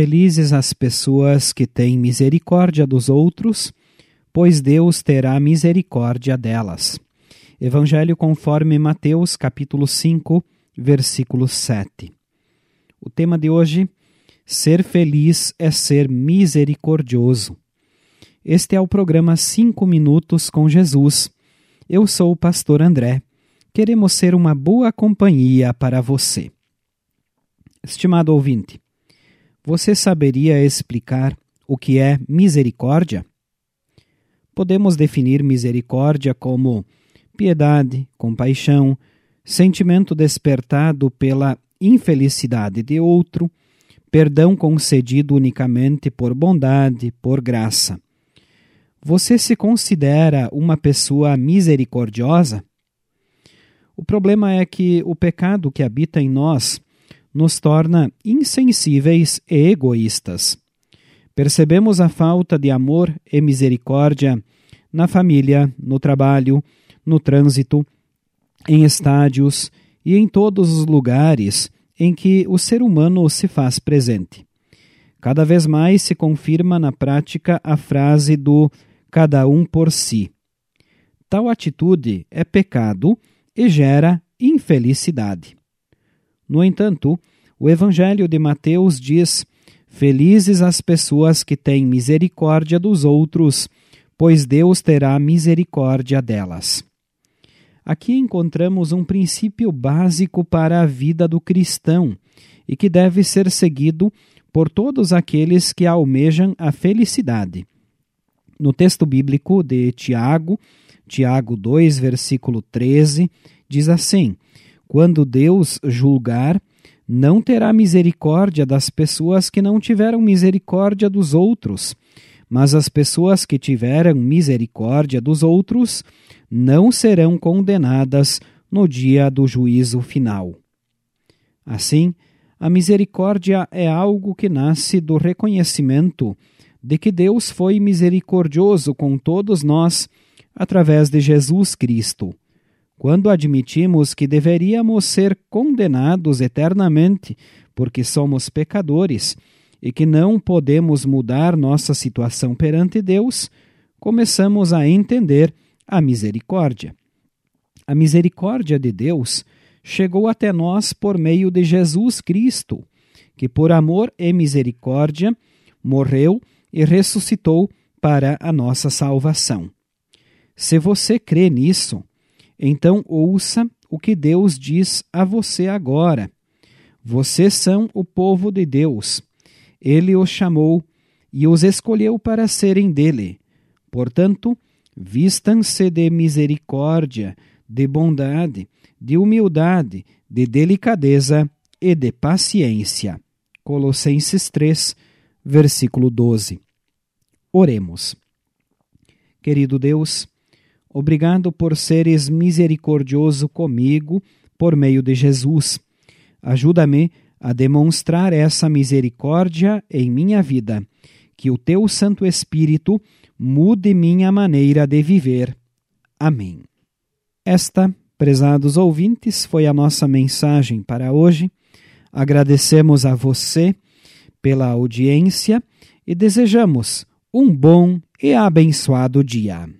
Felizes as pessoas que têm misericórdia dos outros, pois Deus terá misericórdia delas. Evangelho conforme Mateus, capítulo 5, versículo 7. O tema de hoje: Ser feliz é ser misericordioso. Este é o programa 5 Minutos com Jesus. Eu sou o pastor André. Queremos ser uma boa companhia para você. Estimado ouvinte, você saberia explicar o que é misericórdia? Podemos definir misericórdia como piedade, compaixão, sentimento despertado pela infelicidade de outro, perdão concedido unicamente por bondade, por graça. Você se considera uma pessoa misericordiosa? O problema é que o pecado que habita em nós nos torna insensíveis e egoístas. Percebemos a falta de amor e misericórdia na família, no trabalho, no trânsito, em estádios e em todos os lugares em que o ser humano se faz presente. Cada vez mais se confirma na prática a frase do cada um por si. Tal atitude é pecado e gera infelicidade. No entanto, o Evangelho de Mateus diz: Felizes as pessoas que têm misericórdia dos outros, pois Deus terá misericórdia delas. Aqui encontramos um princípio básico para a vida do cristão e que deve ser seguido por todos aqueles que almejam a felicidade. No texto bíblico de Tiago, Tiago 2, versículo 13, diz assim: Quando Deus julgar, não terá misericórdia das pessoas que não tiveram misericórdia dos outros, mas as pessoas que tiveram misericórdia dos outros não serão condenadas no dia do juízo final. Assim, a misericórdia é algo que nasce do reconhecimento de que Deus foi misericordioso com todos nós através de Jesus Cristo. Quando admitimos que deveríamos ser condenados eternamente porque somos pecadores e que não podemos mudar nossa situação perante Deus, começamos a entender a misericórdia. A misericórdia de Deus chegou até nós por meio de Jesus Cristo, que por amor e misericórdia morreu e ressuscitou para a nossa salvação. Se você crê nisso, então ouça o que Deus diz a você agora. Vocês são o povo de Deus. Ele os chamou e os escolheu para serem dele. Portanto, Vistam-se de misericórdia, de bondade, de humildade, de delicadeza e de paciência. Colossenses 3, versículo 12. Oremos. Querido Deus, obrigado por seres misericordioso comigo por meio de Jesus. Ajuda-me a demonstrar essa misericórdia em minha vida. Que o teu Santo Espírito mude minha maneira de viver. Amém. Esta, prezados ouvintes, foi a nossa mensagem para hoje. Agradecemos a você pela audiência e desejamos um bom e abençoado dia.